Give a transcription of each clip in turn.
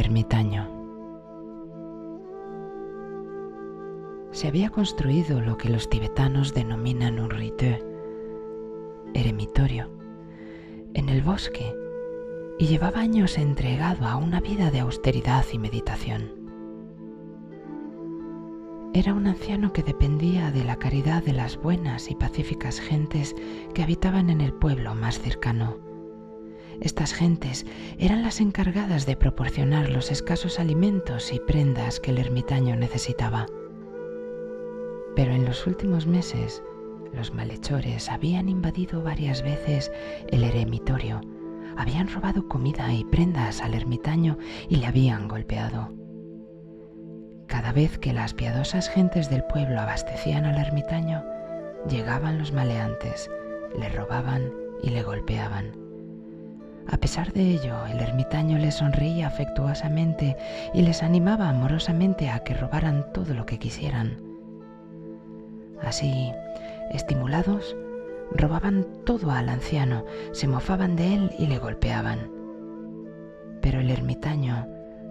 ermitaño. Se había construido lo que los tibetanos denominan un rite, eremitorio, en el bosque y llevaba años entregado a una vida de austeridad y meditación. Era un anciano que dependía de la caridad de las buenas y pacíficas gentes que habitaban en el pueblo más cercano. Estas gentes eran las encargadas de proporcionar los escasos alimentos y prendas que el ermitaño necesitaba. Pero en los últimos meses, los malhechores habían invadido varias veces el eremitorio, habían robado comida y prendas al ermitaño y le habían golpeado. Cada vez que las piadosas gentes del pueblo abastecían al ermitaño, llegaban los maleantes, le robaban y le golpeaban. A pesar de ello, el ermitaño les sonreía afectuosamente y les animaba amorosamente a que robaran todo lo que quisieran. Así, estimulados, robaban todo al anciano, se mofaban de él y le golpeaban. Pero el ermitaño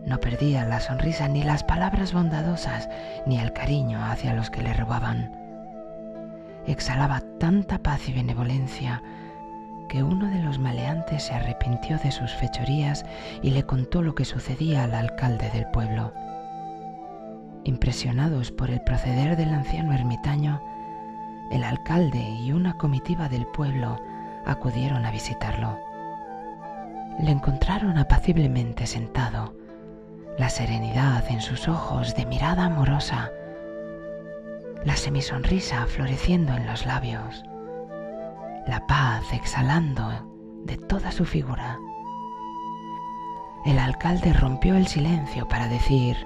no perdía la sonrisa ni las palabras bondadosas ni el cariño hacia los que le robaban. Exhalaba tanta paz y benevolencia que uno de los maleantes se arrepintió de sus fechorías y le contó lo que sucedía al alcalde del pueblo. Impresionados por el proceder del anciano ermitaño, el alcalde y una comitiva del pueblo acudieron a visitarlo. Le encontraron apaciblemente sentado, la serenidad en sus ojos de mirada amorosa, la semisonrisa floreciendo en los labios, la paz exhalando de toda su figura. El alcalde rompió el silencio para decir,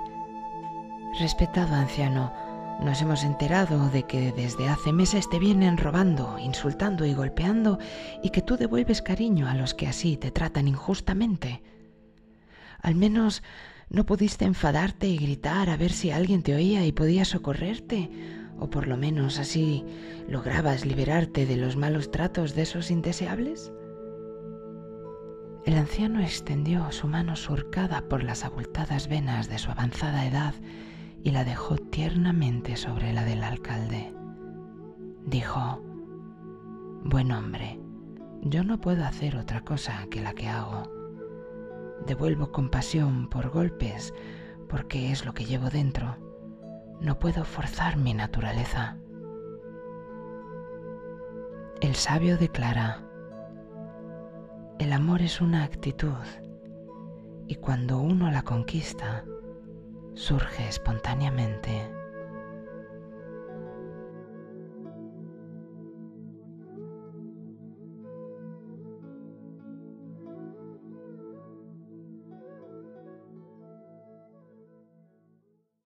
Respetado anciano, nos hemos enterado de que desde hace meses te vienen robando, insultando y golpeando y que tú devuelves cariño a los que así te tratan injustamente. Al menos no pudiste enfadarte y gritar a ver si alguien te oía y podía socorrerte, o por lo menos así lograbas liberarte de los malos tratos de esos indeseables. El anciano extendió su mano surcada por las abultadas venas de su avanzada edad y la dejó tiernamente sobre la del alcalde. Dijo, Buen hombre, yo no puedo hacer otra cosa que la que hago. Devuelvo compasión por golpes porque es lo que llevo dentro. No puedo forzar mi naturaleza. El sabio declara, el amor es una actitud y cuando uno la conquista, surge espontáneamente.